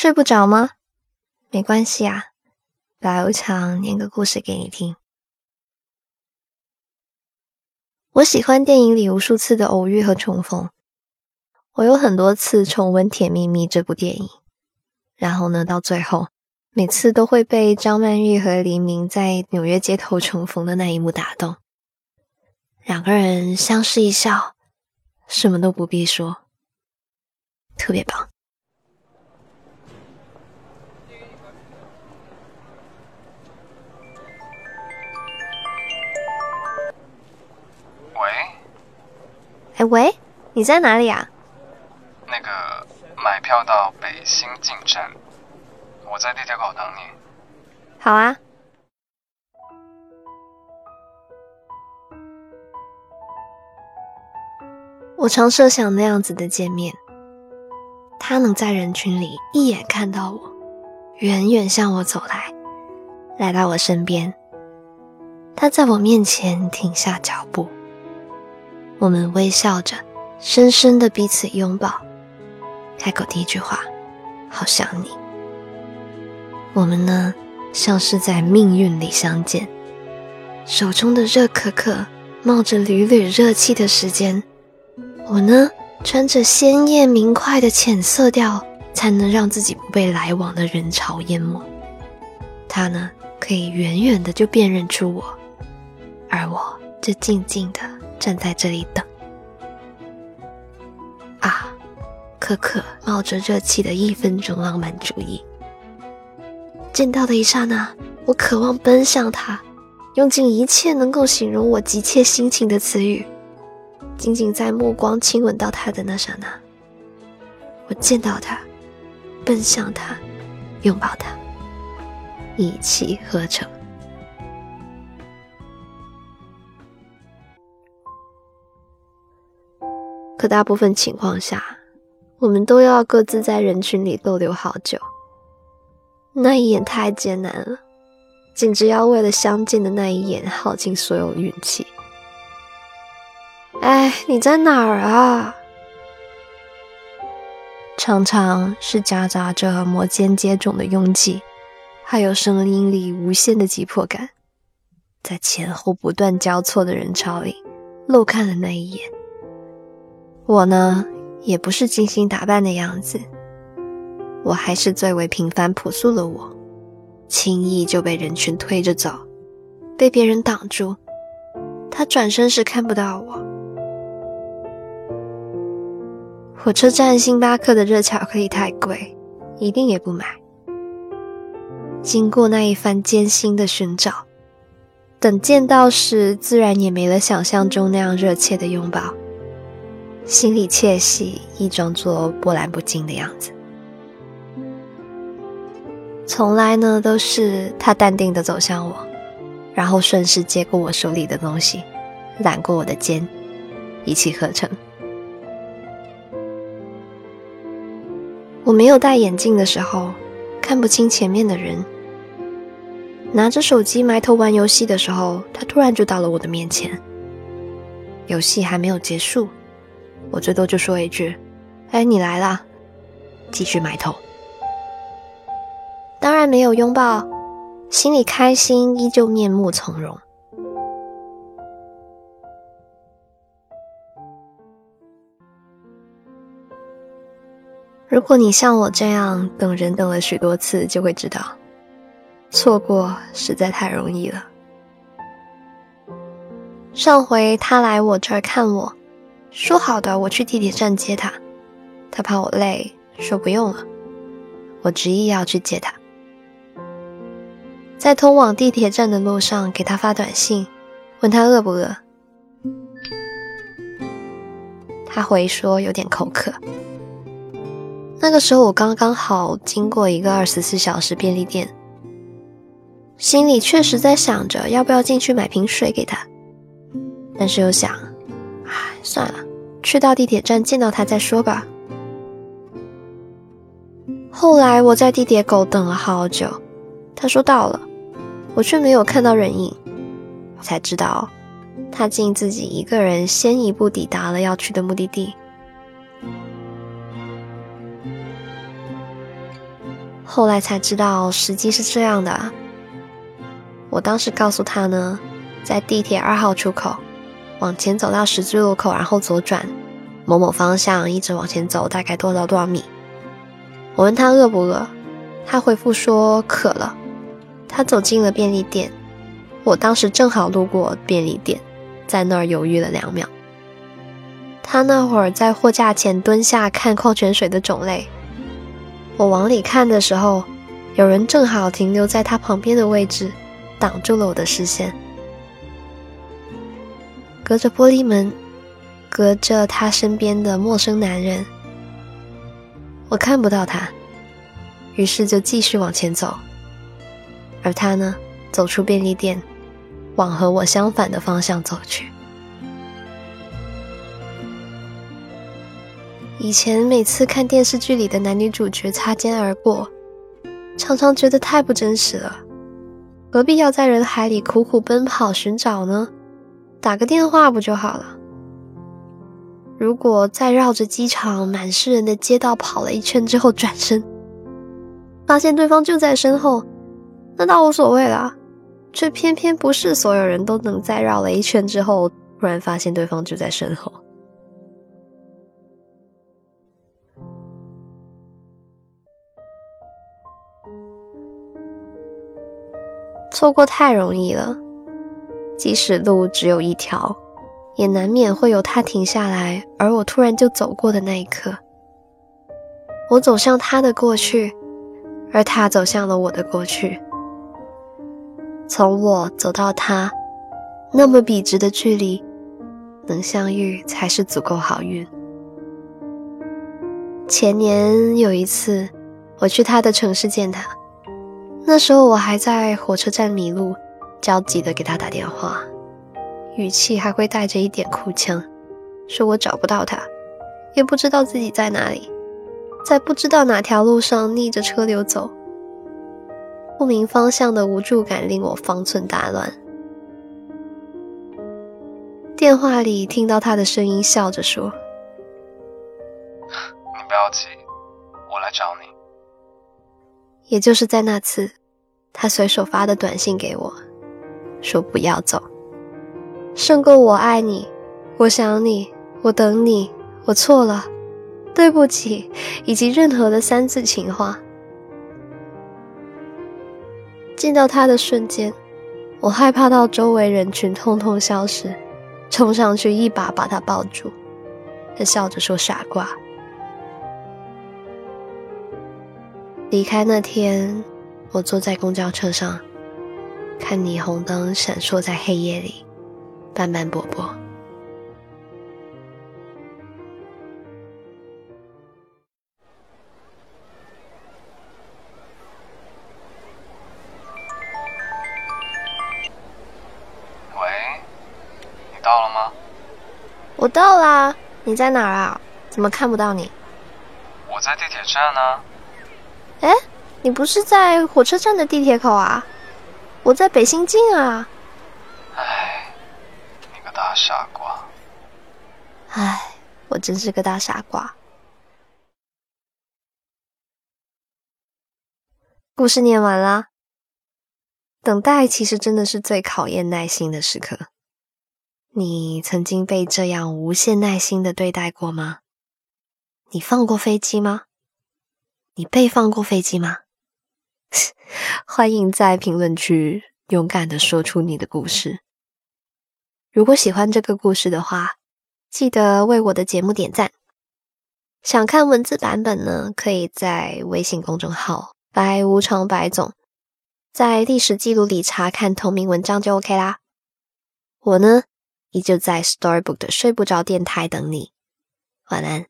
睡不着吗？没关系啊，来，我想念个故事给你听。我喜欢电影里无数次的偶遇和重逢。我有很多次重温《甜蜜蜜》这部电影，然后呢，到最后，每次都会被张曼玉和黎明在纽约街头重逢的那一幕打动。两个人相视一笑，什么都不必说，特别棒。哎喂，你在哪里啊？那个买票到北新进站，我在地铁口等你。好啊。我常设想那样子的见面，他能在人群里一眼看到我，远远向我走来，来到我身边。他在我面前停下脚步，我们微笑着，深深的彼此拥抱，开口第一句话：“好想你。”我们呢，像是在命运里相见，手中的热可可冒着缕缕热气的时间。我呢，穿着鲜艳明快的浅色调，才能让自己不被来往的人潮淹没。他呢，可以远远的就辨认出我，而我就静静的站在这里等。啊，可可冒着热气的一分钟浪漫主义。见到的一刹那，我渴望奔向他，用尽一切能够形容我急切心情的词语。仅仅在目光亲吻到他的那刹那，我见到他，奔向他，拥抱他，一气呵成。可大部分情况下，我们都要各自在人群里逗留好久。那一眼太艰难了，简直要为了相见的那一眼耗尽所有运气。哎，你在哪儿啊？常常是夹杂着摩肩接踵的拥挤，还有声音里无限的急迫感，在前后不断交错的人潮里，漏看了那一眼。我呢，也不是精心打扮的样子，我还是最为平凡朴素的我，轻易就被人群推着走，被别人挡住。他转身时看不到我。火车站星巴克的热巧克力太贵，一定也不买。经过那一番艰辛的寻找，等见到时，自然也没了想象中那样热切的拥抱，心里窃喜，亦装作波澜不惊的样子。从来呢，都是他淡定的走向我，然后顺势接过我手里的东西，揽过我的肩，一气呵成。我没有戴眼镜的时候，看不清前面的人。拿着手机埋头玩游戏的时候，他突然就到了我的面前。游戏还没有结束，我最多就说一句：“哎，你来啦！”继续埋头。当然没有拥抱，心里开心，依旧面目从容。如果你像我这样等人等了许多次，就会知道，错过实在太容易了。上回他来我这儿看我，说好的我去地铁站接他，他怕我累，说不用了。我执意要去接他，在通往地铁站的路上给他发短信，问他饿不饿。他回说有点口渴。那个时候我刚刚好经过一个二十四小时便利店，心里确实在想着要不要进去买瓶水给他，但是又想，唉，算了，去到地铁站见到他再说吧。后来我在地铁口等了好久，他说到了，我却没有看到人影，我才知道，他竟自己一个人先一步抵达了要去的目的地。后来才知道实际是这样的。我当时告诉他呢，在地铁二号出口往前走到十字路口，然后左转，某某方向一直往前走，大概多少多少米。我问他饿不饿，他回复说渴了。他走进了便利店，我当时正好路过便利店，在那儿犹豫了两秒。他那会儿在货架前蹲下看矿泉水的种类，我往里看的时候，有人正好停留在他旁边的位置。挡住了我的视线，隔着玻璃门，隔着他身边的陌生男人，我看不到他，于是就继续往前走。而他呢，走出便利店，往和我相反的方向走去。以前每次看电视剧里的男女主角擦肩而过，常常觉得太不真实了。何必要在人海里苦苦奔跑寻找呢？打个电话不就好了？如果再绕着机场满是人的街道跑了一圈之后转身，发现对方就在身后，那倒无所谓了。却偏偏不是所有人都能在绕了一圈之后突然发现对方就在身后。错过太容易了，即使路只有一条，也难免会有他停下来，而我突然就走过的那一刻。我走向他的过去，而他走向了我的过去。从我走到他，那么笔直的距离，能相遇才是足够好运。前年有一次，我去他的城市见他。那时候我还在火车站迷路，焦急的给他打电话，语气还会带着一点哭腔，说我找不到他，也不知道自己在哪里，在不知道哪条路上逆着车流走，不明方向的无助感令我方寸大乱。电话里听到他的声音，笑着说：“你不要急，我来找你。”也就是在那次，他随手发的短信给我，说不要走，胜过我爱你，我想你，我等你，我错了，对不起，以及任何的三字情话。见到他的瞬间，我害怕到周围人群通通消失，冲上去一把把他抱住，他笑着说：“傻瓜。”离开那天，我坐在公交车上，看霓虹灯闪烁在黑夜里，斑斑驳驳。喂，你到了吗？我到啦，你在哪儿啊？怎么看不到你？我在地铁站呢。哎，你不是在火车站的地铁口啊？我在北新泾啊。哎，你个大傻瓜！哎，我真是个大傻瓜。故事念完啦。等待其实真的是最考验耐心的时刻。你曾经被这样无限耐心的对待过吗？你放过飞机吗？你被放过飞机吗？欢迎在评论区勇敢的说出你的故事。如果喜欢这个故事的话，记得为我的节目点赞。想看文字版本呢，可以在微信公众号“白无常白总”在历史记录里查看同名文章就 OK 啦。我呢，依旧在 Storybook 的睡不着电台等你。晚安。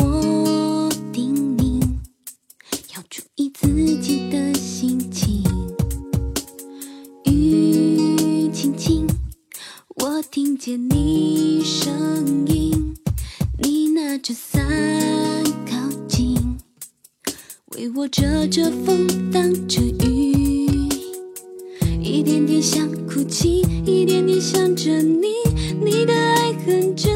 我叮咛，要注意自己的心情。雨轻轻，我听见你声音。你拿着伞靠近，为我遮着风，挡着雨，一点点想哭泣，一点点想着你，你的爱很真。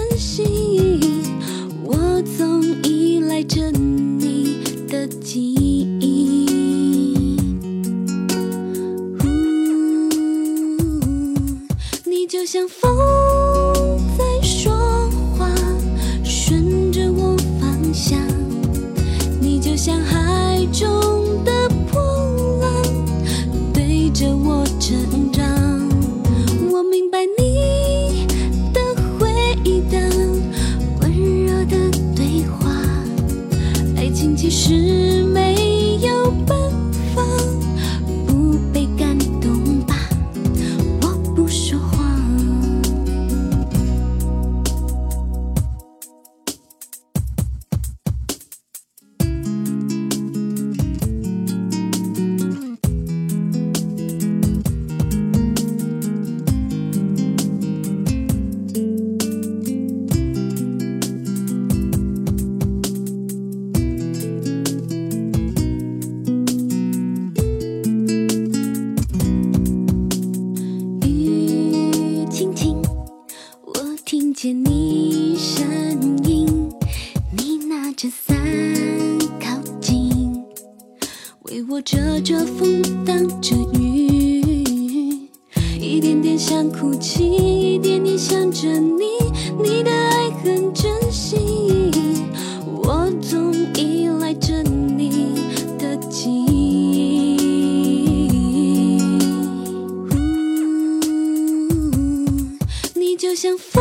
为我遮着风，挡着雨，一点点想哭泣，一点点想着你，你的爱很真心，我总依赖着你的记忆。呜，你就像风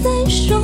在说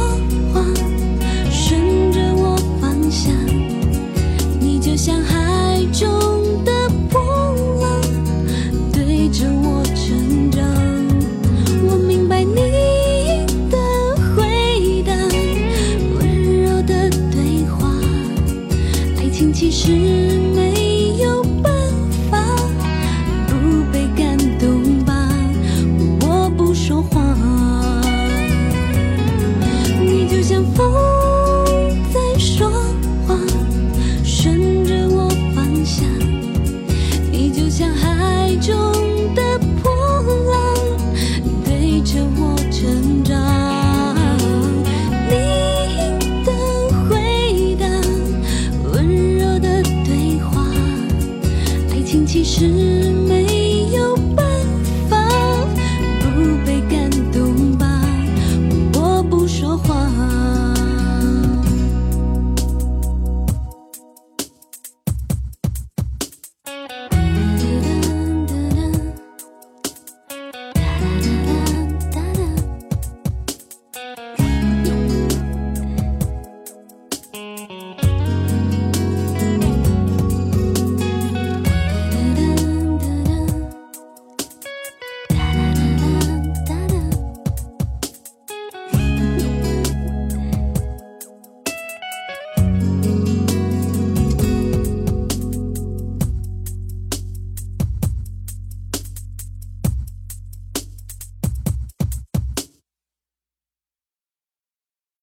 me